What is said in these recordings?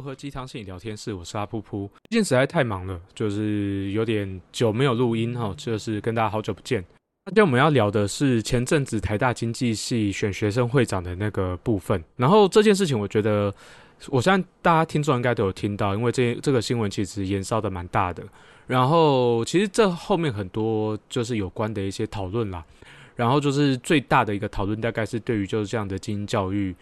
不喝鸡汤心理聊天室，我是阿噗噗。最近实在太忙了，就是有点久没有录音哈，就是跟大家好久不见。今天我们要聊的是前阵子台大经济系选学生会长的那个部分。然后这件事情，我觉得我相信大家听众应该都有听到，因为这这个新闻其实延烧的蛮大的。然后其实这后面很多就是有关的一些讨论啦。然后就是最大的一个讨论，大概是对于就是这样的精英教育。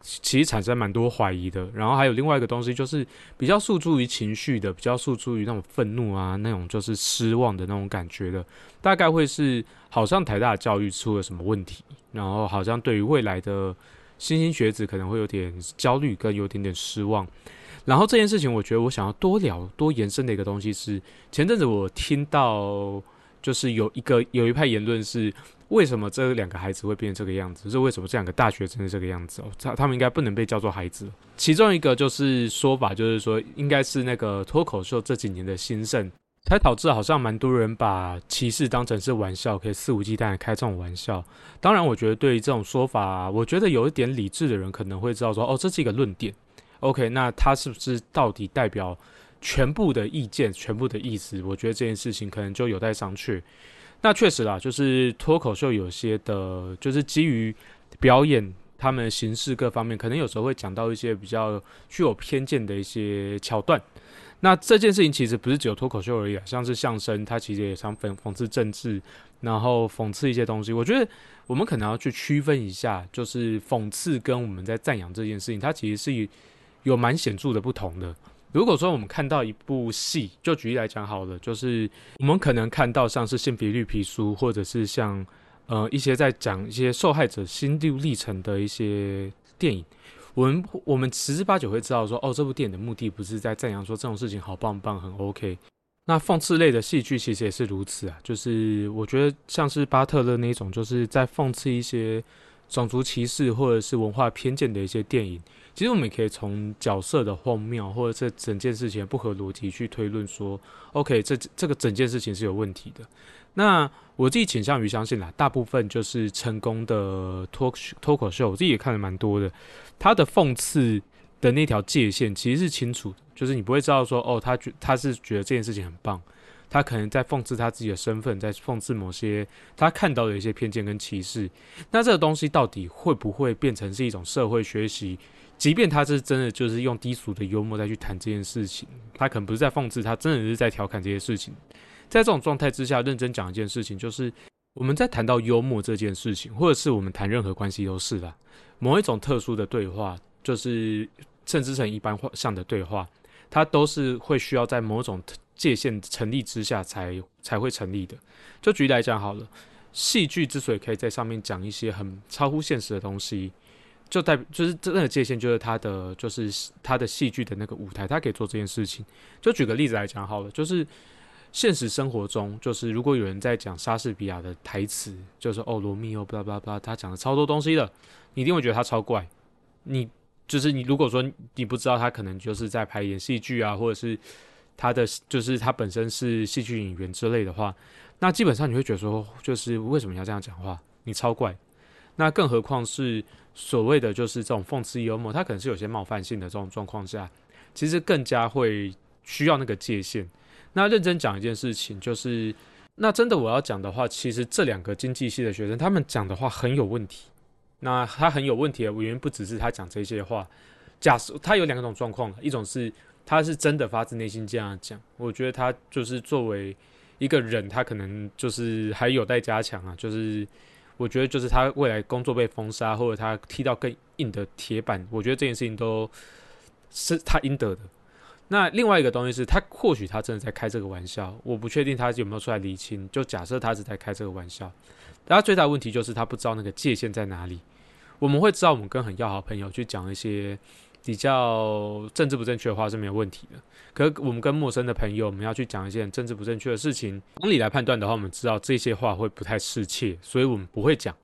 其实产生蛮多怀疑的，然后还有另外一个东西，就是比较诉诸于情绪的，比较诉诸于那种愤怒啊，那种就是失望的那种感觉的，大概会是好像台大教育出了什么问题，然后好像对于未来的新兴学子可能会有点焦虑跟有点点失望。然后这件事情，我觉得我想要多聊多延伸的一个东西是，前阵子我听到就是有一个有一派言论是。为什么这两个孩子会变成这个样子？是为什么这两个大学生是这个样子哦？他他们应该不能被叫做孩子。其中一个就是说法，就是说应该是那个脱口秀这几年的兴盛，才导致好像蛮多人把歧视当成是玩笑，可以肆无忌惮的开这种玩笑。当然，我觉得对于这种说法，我觉得有一点理智的人可能会知道说，哦，这是一个论点。OK，那他是不是到底代表全部的意见、全部的意思？我觉得这件事情可能就有待商榷。那确实啦，就是脱口秀有些的，就是基于表演他们形式各方面，可能有时候会讲到一些比较具有偏见的一些桥段。那这件事情其实不是只有脱口秀而已啊，像是相声，它其实也常讽讽刺政治，然后讽刺一些东西。我觉得我们可能要去区分一下，就是讽刺跟我们在赞扬这件事情，它其实是有蛮显著的不同的。如果说我们看到一部戏，就举例来讲好了，就是我们可能看到像是性别绿皮书，或者是像呃一些在讲一些受害者心路历程的一些电影，我们我们十之八九会知道说，哦，这部电影的目的不是在赞扬说这种事情好棒棒很 OK。那讽刺类的戏剧其实也是如此啊，就是我觉得像是巴特勒那种，就是在讽刺一些种族歧视或者是文化偏见的一些电影。其实我们也可以从角色的荒谬，或者这整件事情不合逻辑去推论说，OK，这这个整件事情是有问题的。那我自己倾向于相信啦，大部分就是成功的脱脱口秀，我自己也看了蛮多的。他的讽刺的那条界限其实是清楚的，就是你不会知道说，哦，他觉他是觉得这件事情很棒，他可能在讽刺他自己的身份，在讽刺某些他看到的一些偏见跟歧视。那这个东西到底会不会变成是一种社会学习？即便他是真的，就是用低俗的幽默再去谈这件事情，他可能不是在讽刺，他真的是在调侃这些事情。在这种状态之下，认真讲一件事情，就是我们在谈到幽默这件事情，或者是我们谈任何关系都是的，某一种特殊的对话，就是甚至成一般化上的对话，它都是会需要在某种界限成立之下才才会成立的。就举例来讲好了，戏剧之所以可以在上面讲一些很超乎现实的东西。就代就是这个界限，就是他的就是他的戏剧的那个舞台，他可以做这件事情。就举个例子来讲好了，就是现实生活中，就是如果有人在讲莎士比亚的台词，就是哦罗密欧巴拉巴拉，他讲了超多东西的，你一定会觉得他超怪。你就是你如果说你不知道他可能就是在排演戏剧啊，或者是他的就是他本身是戏剧演员之类的话，那基本上你会觉得说，就是为什么要这样讲话？你超怪。那更何况是。所谓的就是这种讽刺幽默，它可能是有些冒犯性的这种状况下，其实更加会需要那个界限。那认真讲一件事情，就是那真的我要讲的话，其实这两个经济系的学生，他们讲的话很有问题。那他很有问题的原因不只是他讲这些话，假设他有两种状况，一种是他是真的发自内心这样讲，我觉得他就是作为一个人，他可能就是还有待加强啊，就是。我觉得就是他未来工作被封杀，或者他踢到更硬的铁板，我觉得这件事情都是他应得的。那另外一个东西是他或许他真的在开这个玩笑，我不确定他有没有出来厘清。就假设他是在开这个玩笑，他最大的问题就是他不知道那个界限在哪里。我们会知道，我们跟很要好朋友去讲一些。比较政治不正确的话是没有问题的，可是我们跟陌生的朋友，我们要去讲一些政治不正确的事情，从理来判断的话，我们知道这些话会不太适切，所以我们不会讲。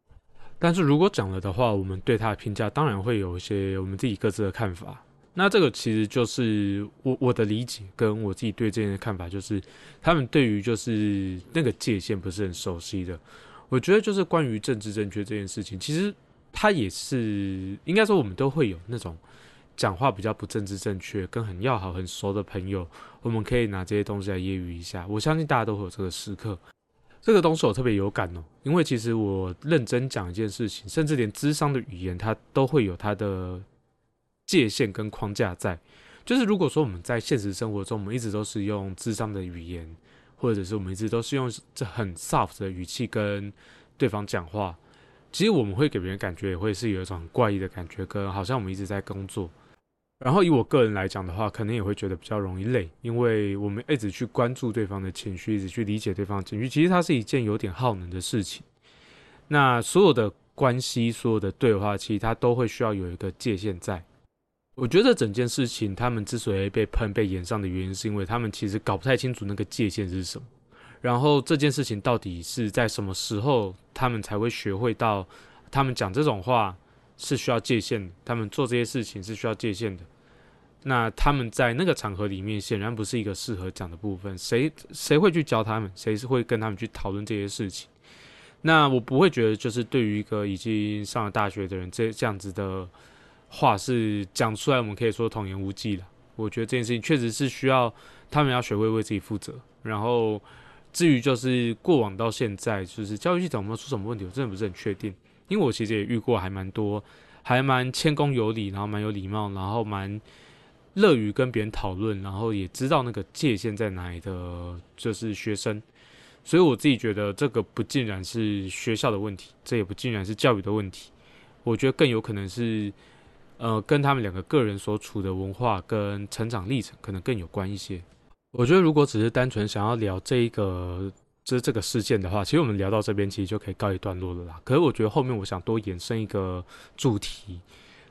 但是如果讲了的话，我们对他的评价当然会有一些我们自己各自的看法。那这个其实就是我我的理解跟我自己对这件的看法，就是他们对于就是那个界限不是很熟悉的。我觉得就是关于政治正确这件事情，其实它也是应该说我们都会有那种。讲话比较不政治正确，跟很要好、很熟的朋友，我们可以拿这些东西来揶揄一下。我相信大家都会有这个时刻。这个东西我特别有感哦，因为其实我认真讲一件事情，甚至连智商的语言，它都会有它的界限跟框架在。就是如果说我们在现实生活中，我们一直都是用智商的语言，或者是我们一直都是用这很 soft 的语气跟对方讲话，其实我们会给别人感觉也会是有一种很怪异的感觉，跟好像我们一直在工作。然后以我个人来讲的话，可能也会觉得比较容易累，因为我们一直去关注对方的情绪，一直去理解对方情绪，其实它是一件有点耗能的事情。那所有的关系，所有的对话，其实它都会需要有一个界限在。我觉得整件事情，他们之所以被喷、被延上的原因，是因为他们其实搞不太清楚那个界限是什么。然后这件事情到底是在什么时候，他们才会学会到，他们讲这种话是需要界限的，他们做这些事情是需要界限的。那他们在那个场合里面，显然不是一个适合讲的部分。谁谁会去教他们？谁是会跟他们去讨论这些事情？那我不会觉得，就是对于一个已经上了大学的人，这这样子的话是讲出来，我们可以说童言无忌了。我觉得这件事情确实是需要他们要学会为自己负责。然后至于就是过往到现在，就是教育系统有没有出什么问题，我真的不是很确定。因为我其实也遇过还蛮多，还蛮谦恭有礼，然后蛮有礼貌，然后蛮。乐于跟别人讨论，然后也知道那个界限在哪里的，就是学生。所以我自己觉得这个不尽然是学校的问题，这也不尽然是教育的问题。我觉得更有可能是，呃，跟他们两个个人所处的文化跟成长历程可能更有关一些。我觉得如果只是单纯想要聊这一个，这这个事件的话，其实我们聊到这边其实就可以告一段落了啦。可是我觉得后面我想多延伸一个主题。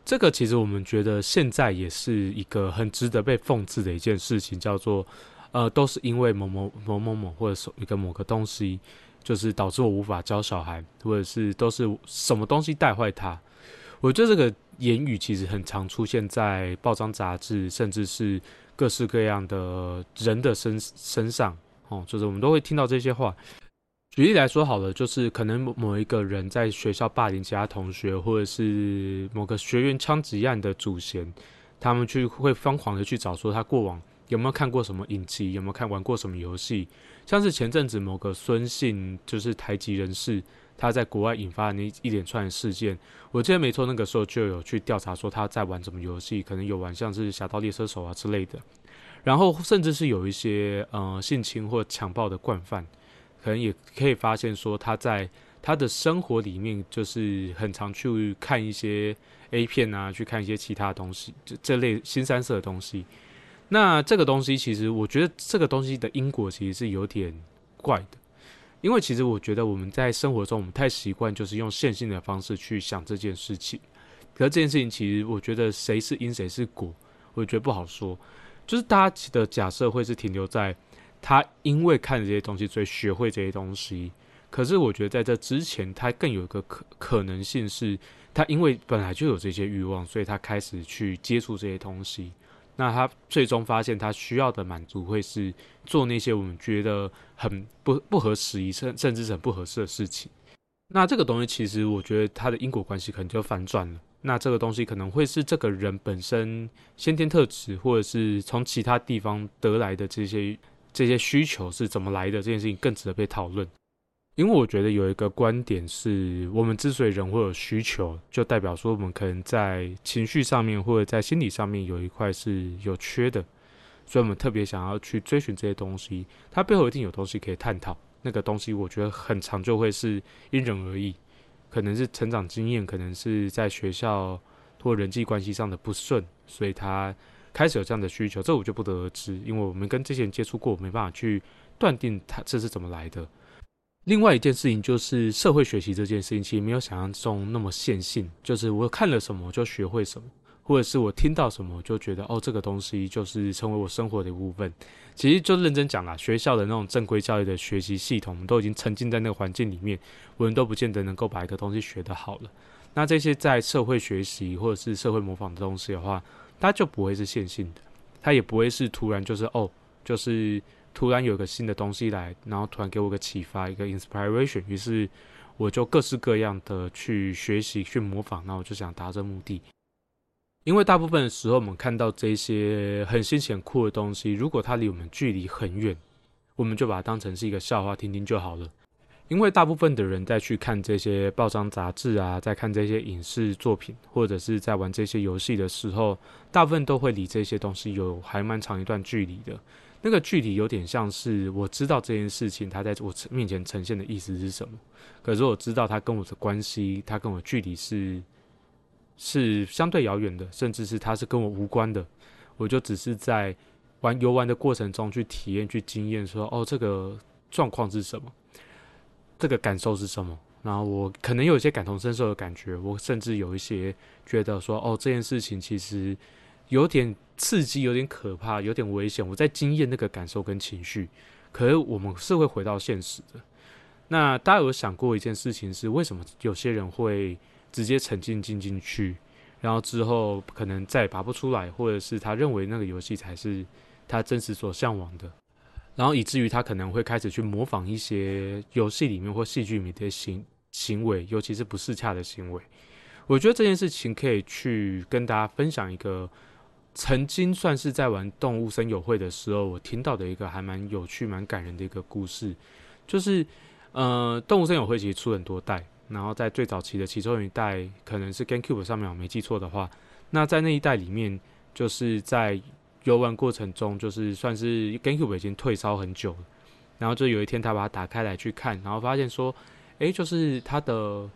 这个其实我们觉得现在也是一个很值得被讽刺的一件事情，叫做，呃，都是因为某某某某某或者是一个某个东西，就是导致我无法教小孩，或者是都是什么东西带坏他。我觉得这个言语其实很常出现在报章杂志，甚至是各式各样的人的身身上，哦，就是我们都会听到这些话。举例来说好了，就是可能某一个人在学校霸凌其他同学，或者是某个学员枪击案的主嫌，他们去会疯狂的去找说他过往有没有看过什么影集，有没有看玩过什么游戏，像是前阵子某个孙姓就是台籍人士，他在国外引发的那一连串事件，我记得没错，那个时候就有去调查说他在玩什么游戏，可能有玩像是《侠盗猎车手》啊之类的，然后甚至是有一些呃性侵或强暴的惯犯。可能也可以发现，说他在他的生活里面，就是很常去看一些 A 片啊，去看一些其他东西，这这类新三色的东西。那这个东西，其实我觉得这个东西的因果其实是有点怪的，因为其实我觉得我们在生活中，我们太习惯就是用线性的方式去想这件事情。可是这件事情，其实我觉得谁是因谁是果，我觉得不好说。就是大家的假设会是停留在。他因为看这些东西，所以学会这些东西。可是我觉得在这之前，他更有一个可可能性是，他因为本来就有这些欲望，所以他开始去接触这些东西。那他最终发现，他需要的满足会是做那些我们觉得很不不合时宜，甚甚至是很不合适的事情。那这个东西其实我觉得它的因果关系可能就反转了。那这个东西可能会是这个人本身先天特质，或者是从其他地方得来的这些。这些需求是怎么来的？这件事情更值得被讨论，因为我觉得有一个观点是，我们之所以人会有需求，就代表说我们可能在情绪上面或者在心理上面有一块是有缺的，所以我们特别想要去追寻这些东西。它背后一定有东西可以探讨。那个东西我觉得很长就会是因人而异，可能是成长经验，可能是在学校或人际关系上的不顺，所以他。开始有这样的需求，这我就不得而知，因为我们跟这些人接触过，没办法去断定他这是怎么来的。另外一件事情就是社会学习这件事情，其实没有想象中那么线性，就是我看了什么就学会什么，或者是我听到什么就觉得哦，这个东西就是成为我生活的一部分。其实就认真讲啦，学校的那种正规教育的学习系统，我们都已经沉浸在那个环境里面，我们都不见得能够把一个东西学得好了。那这些在社会学习或者是社会模仿的东西的话，它就不会是线性的，它也不会是突然就是哦，就是突然有个新的东西来，然后突然给我个启发，一个 inspiration，于是我就各式各样的去学习、去模仿，然后我就想达这目的。因为大部分的时候，我们看到这些很新鲜酷的东西，如果它离我们距离很远，我们就把它当成是一个笑话听听就好了。因为大部分的人在去看这些报章杂志啊，在看这些影视作品，或者是在玩这些游戏的时候，大部分都会离这些东西有还蛮长一段距离的。那个距离有点像是我知道这件事情，它在我面前呈现的意思是什么，可是我知道它跟我的关系，它跟我距离是是相对遥远的，甚至是它是跟我无关的。我就只是在玩游玩的过程中去体验、去经验，说哦，这个状况是什么。这个感受是什么？然后我可能有一些感同身受的感觉，我甚至有一些觉得说，哦，这件事情其实有点刺激，有点可怕，有点危险。我在经验那个感受跟情绪，可是我们是会回到现实的。那大家有想过一件事情是，为什么有些人会直接沉浸进进去，然后之后可能再也拔不出来，或者是他认为那个游戏才是他真实所向往的？然后以至于他可能会开始去模仿一些游戏里面或戏剧里面的行行为，尤其是不适恰的行为。我觉得这件事情可以去跟大家分享一个曾经算是在玩动物森友会的时候，我听到的一个还蛮有趣、蛮感人的一个故事。就是呃，动物森友会其实出很多代，然后在最早期的其中一代可能是 GameCube 上面，我没记错的话，那在那一代里面，就是在游玩过程中，就是算是 GameCube 已经退烧很久了，然后就有一天他把它打开来去看，然后发现说，诶，就是他的，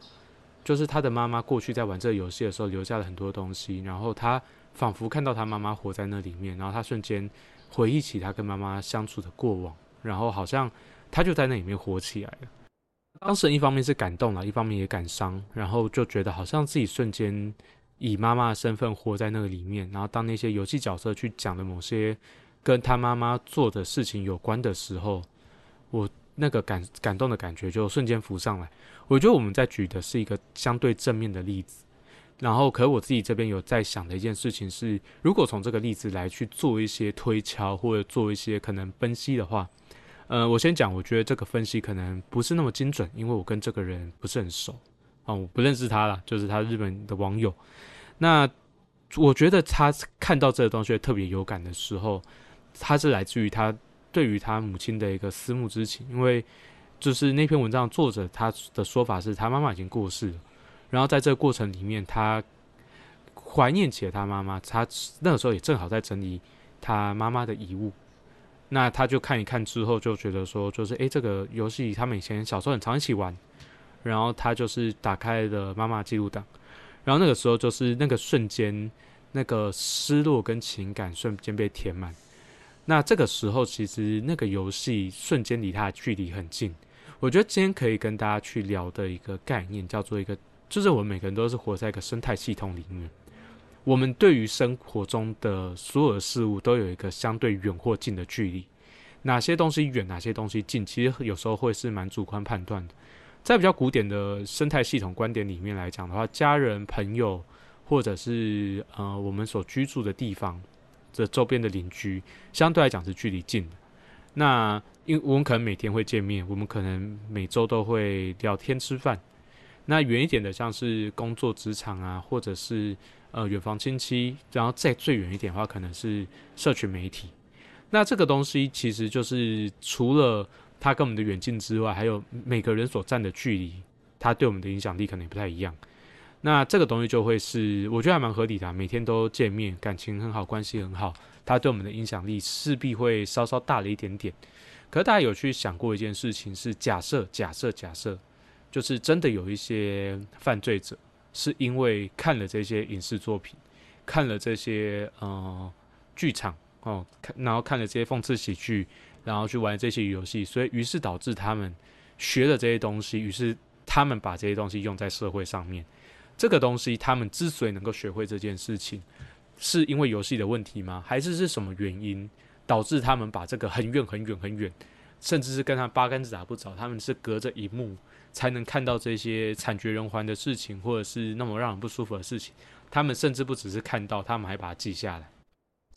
就是他的妈妈过去在玩这个游戏的时候留下了很多东西，然后他仿佛看到他妈妈活在那里面，然后他瞬间回忆起他跟妈妈相处的过往，然后好像他就在那里面活起来了。当时一方面是感动了，一方面也感伤，然后就觉得好像自己瞬间。以妈妈的身份活在那个里面，然后当那些游戏角色去讲的某些跟他妈妈做的事情有关的时候，我那个感感动的感觉就瞬间浮上来。我觉得我们在举的是一个相对正面的例子，然后，可我自己这边有在想的一件事情是，如果从这个例子来去做一些推敲或者做一些可能分析的话，呃，我先讲，我觉得这个分析可能不是那么精准，因为我跟这个人不是很熟。哦，我不认识他了，就是他日本的网友。那我觉得他看到这个东西特别有感的时候，他是来自于他对于他母亲的一个思慕之情。因为就是那篇文章作者他的说法是他妈妈已经过世了，然后在这个过程里面，他怀念起了他妈妈。他那个时候也正好在整理他妈妈的遗物。那他就看一看之后，就觉得说，就是诶，这个游戏他们以前小时候很常一起玩。然后他就是打开了妈妈记录档，然后那个时候就是那个瞬间，那个失落跟情感瞬间被填满。那这个时候其实那个游戏瞬间离他的距离很近。我觉得今天可以跟大家去聊的一个概念叫做一个，就是我们每个人都是活在一个生态系统里面，我们对于生活中的所有事物都有一个相对远或近的距离。哪些东西远，哪些东西近，其实有时候会是蛮主观判断的。在比较古典的生态系统观点里面来讲的话，家人、朋友，或者是呃我们所居住的地方这周边的邻居，相对来讲是距离近的。那因为我们可能每天会见面，我们可能每周都会聊天吃饭。那远一点的，像是工作职场啊，或者是呃远房亲戚，然后再最远一点的话，可能是社群媒体。那这个东西其实就是除了它跟我们的远近之外，还有每个人所站的距离，它对我们的影响力可能也不太一样。那这个东西就会是，我觉得还蛮合理的。每天都见面，感情很好，关系很好，它对我们的影响力势必会稍稍大了一点点。可是大家有去想过一件事情，是假设，假设，假设，就是真的有一些犯罪者，是因为看了这些影视作品，看了这些呃剧场哦，看然后看了这些讽刺喜剧。然后去玩这些游戏，所以于是导致他们学了这些东西，于是他们把这些东西用在社会上面。这个东西他们之所以能够学会这件事情，是因为游戏的问题吗？还是是什么原因导致他们把这个很远很远很远，甚至是跟他八竿子打不着，他们是隔着一幕才能看到这些惨绝人寰的事情，或者是那么让人不舒服的事情？他们甚至不只是看到，他们还把它记下来。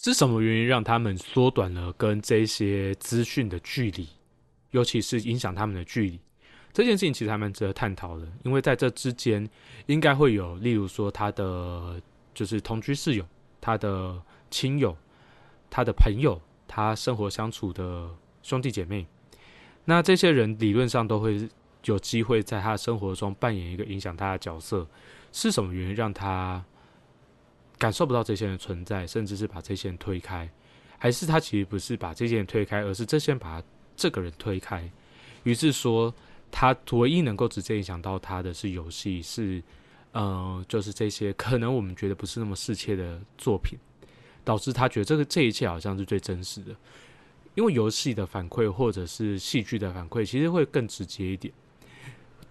是什么原因让他们缩短了跟这些资讯的距离，尤其是影响他们的距离？这件事情其实还蛮值得探讨的，因为在这之间应该会有，例如说他的就是同居室友、他的亲友、他的朋友、他生活相处的兄弟姐妹。那这些人理论上都会有机会在他生活中扮演一个影响他的角色。是什么原因让他感受不到这些人存在，甚至是把这些人推开？还是他其实不是把这些人推开，而是这些人把这个人推开？于是说，他唯一能够直接影响到他的是游戏，是呃，就是这些可能我们觉得不是那么适切的作品，导致他觉得这个这一切好像是最真实的。因为游戏的反馈或者是戏剧的反馈，其实会更直接一点。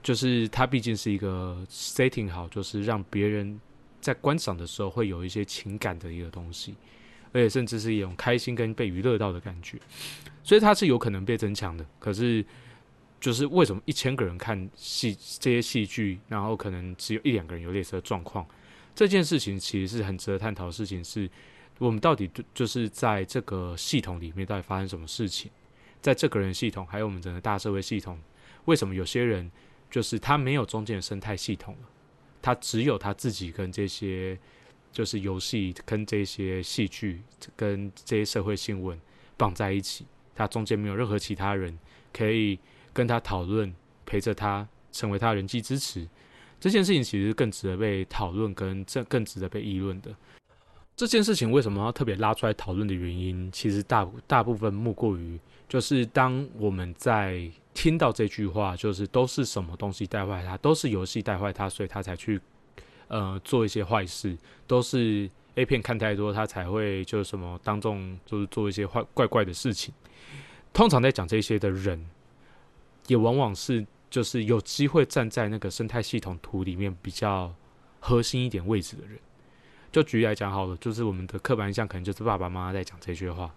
就是它毕竟是一个 setting 好，就是让别人在观赏的时候会有一些情感的一个东西，而且甚至是一种开心跟被娱乐到的感觉，所以它是有可能被增强的。可是，就是为什么一千个人看戏这些戏剧，然后可能只有一两个人有类似的状况？这件事情其实是很值得探讨的事情，是我们到底就是在这个系统里面到底发生什么事情？在这个人系统，还有我们整个大社会系统，为什么有些人？就是他没有中间的生态系统了，他只有他自己跟这些就是游戏跟这些戏剧跟这些社会新闻绑在一起，他中间没有任何其他人可以跟他讨论，陪着他成为他人际支持。这件事情其实更值得被讨论，跟这更值得被议论的。这件事情为什么要特别拉出来讨论的原因，其实大大部分莫过于就是当我们在。听到这句话，就是都是什么东西带坏他，都是游戏带坏他，所以他才去呃做一些坏事，都是 A 片看太多，他才会就是什么当众就是做一些坏怪怪的事情。通常在讲这些的人，也往往是就是有机会站在那个生态系统图里面比较核心一点位置的人。就举例来讲好了，就是我们的刻板印象可能就是爸爸妈妈在讲这些话，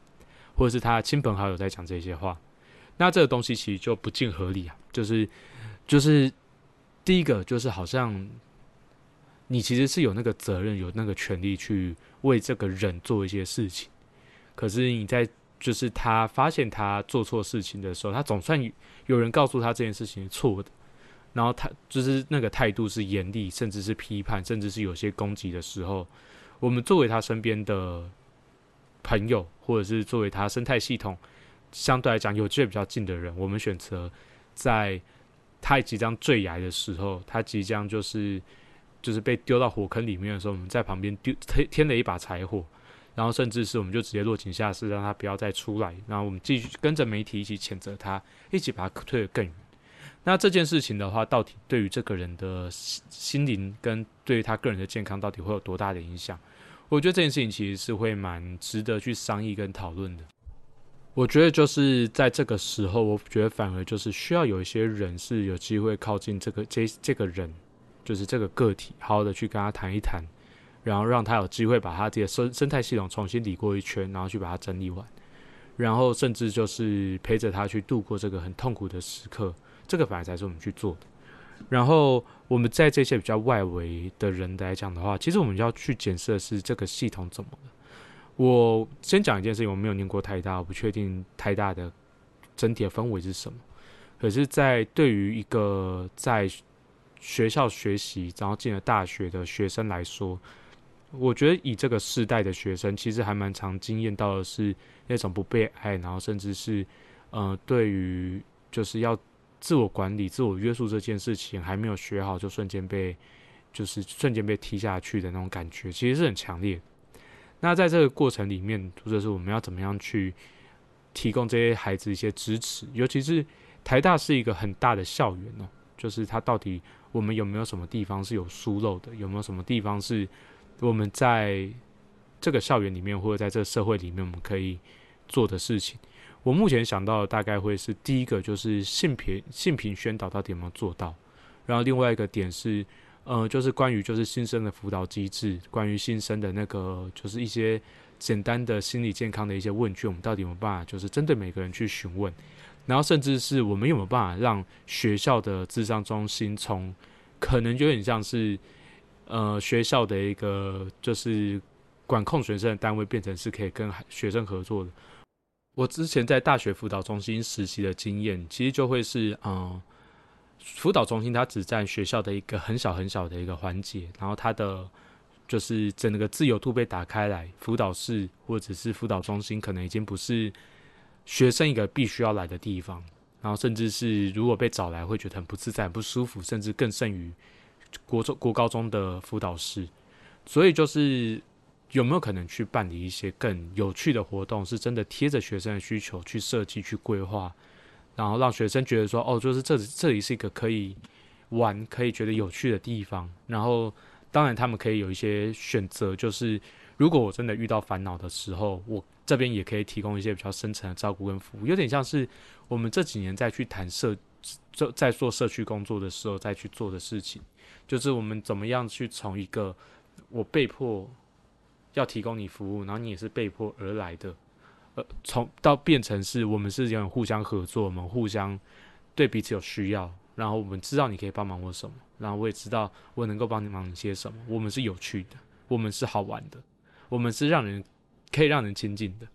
或者是他亲朋好友在讲这些话。那这个东西其实就不尽合理啊，就是，就是第一个就是好像你其实是有那个责任、有那个权利去为这个人做一些事情，可是你在就是他发现他做错事情的时候，他总算有人告诉他这件事情是错的，然后他就是那个态度是严厉，甚至是批判，甚至是有些攻击的时候，我们作为他身边的朋友，或者是作为他生态系统。相对来讲，有距离比较近的人，我们选择在他即将坠崖的时候，他即将就是就是被丢到火坑里面的时候，我们在旁边丢添添了一把柴火，然后甚至是我们就直接落井下石，让他不要再出来，然后我们继续跟着媒体一起谴责他，一起把他推得更远。那这件事情的话，到底对于这个人的心心灵跟对于他个人的健康，到底会有多大的影响？我觉得这件事情其实是会蛮值得去商议跟讨论的。我觉得就是在这个时候，我觉得反而就是需要有一些人是有机会靠近这个这这个人，就是这个个体，好好的去跟他谈一谈，然后让他有机会把他的生生态系统重新理过一圈，然后去把它整理完，然后甚至就是陪着他去度过这个很痛苦的时刻，这个反而才是我们去做的。然后我们在这些比较外围的人来讲的话，其实我们要去检测是这个系统怎么了。我先讲一件事情，我没有念过太大，我不确定太大的整体的氛围是什么。可是，在对于一个在学校学习，然后进了大学的学生来说，我觉得以这个世代的学生，其实还蛮常经验到的是那种不被爱，然后甚至是呃，对于就是要自我管理、自我约束这件事情还没有学好，就瞬间被就是瞬间被踢下去的那种感觉，其实是很强烈的。那在这个过程里面，或者是我们要怎么样去提供这些孩子一些支持？尤其是台大是一个很大的校园哦，就是它到底我们有没有什么地方是有疏漏的？有没有什么地方是我们在这个校园里面或者在这个社会里面我们可以做的事情？我目前想到的大概会是第一个就是性平性平宣导到底有没有做到？然后另外一个点是。呃，就是关于就是新生的辅导机制，关于新生的那个就是一些简单的心理健康的一些问卷，我们到底有没有办法就是针对每个人去询问？然后甚至是我们有没有办法让学校的智商中心从可能有点像是呃学校的一个就是管控学生的单位，变成是可以跟学生合作的？我之前在大学辅导中心实习的经验，其实就会是嗯。辅导中心它只占学校的一个很小很小的一个环节，然后它的就是整个自由度被打开来，辅导室或者是辅导中心可能已经不是学生一个必须要来的地方，然后甚至是如果被找来会觉得很不自在、不舒服，甚至更甚于国中、国高中的辅导室。所以就是有没有可能去办理一些更有趣的活动，是真的贴着学生的需求去设计、去规划，然后让学生觉得说，哦，就是这这里是一个可以玩、可以觉得有趣的地方，然后。当然，他们可以有一些选择，就是如果我真的遇到烦恼的时候，我这边也可以提供一些比较深层的照顾跟服务，有点像是我们这几年在去谈社，在在做社区工作的时候再去做的事情，就是我们怎么样去从一个我被迫要提供你服务，然后你也是被迫而来的，呃，从到变成是我们是有互相合作，我们互相对彼此有需要。然后我们知道你可以帮忙我什么，然后我也知道我能够帮你忙些什么。我们是有趣的，我们是好玩的，我们是让人可以让人亲近的。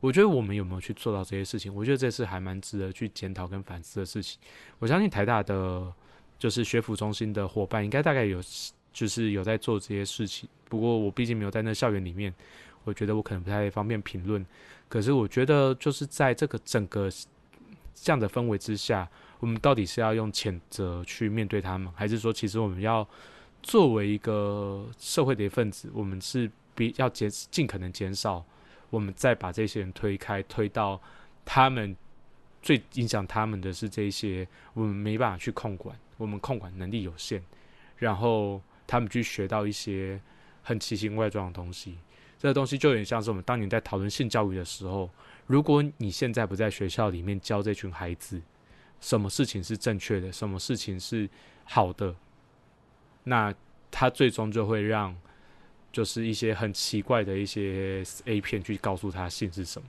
我觉得我们有没有去做到这些事情？我觉得这是还蛮值得去检讨跟反思的事情。我相信台大的就是学府中心的伙伴应该大概有就是有在做这些事情。不过我毕竟没有在那校园里面，我觉得我可能不太方便评论。可是我觉得就是在这个整个这样的氛围之下。我们到底是要用谴责去面对他们，还是说，其实我们要作为一个社会的一份子，我们是比要减尽可能减少，我们再把这些人推开，推到他们最影响他们的是这些，我们没办法去控管，我们控管能力有限，然后他们去学到一些很奇形怪状的东西，这个东西就有点像是我们当年在讨论性教育的时候，如果你现在不在学校里面教这群孩子。什么事情是正确的，什么事情是好的，那他最终就会让，就是一些很奇怪的一些 A 片去告诉他性是什么。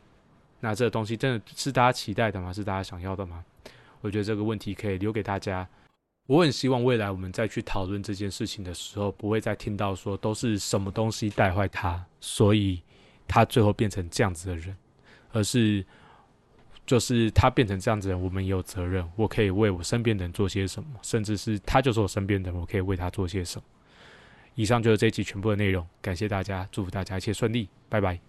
那这个东西真的是大家期待的吗？是大家想要的吗？我觉得这个问题可以留给大家。我很希望未来我们再去讨论这件事情的时候，不会再听到说都是什么东西带坏他，所以他最后变成这样子的人，而是。就是他变成这样子的人，我们也有责任。我可以为我身边的人做些什么，甚至是他就是我身边的人，我可以为他做些什么。以上就是这一期全部的内容，感谢大家，祝福大家一切顺利，拜拜。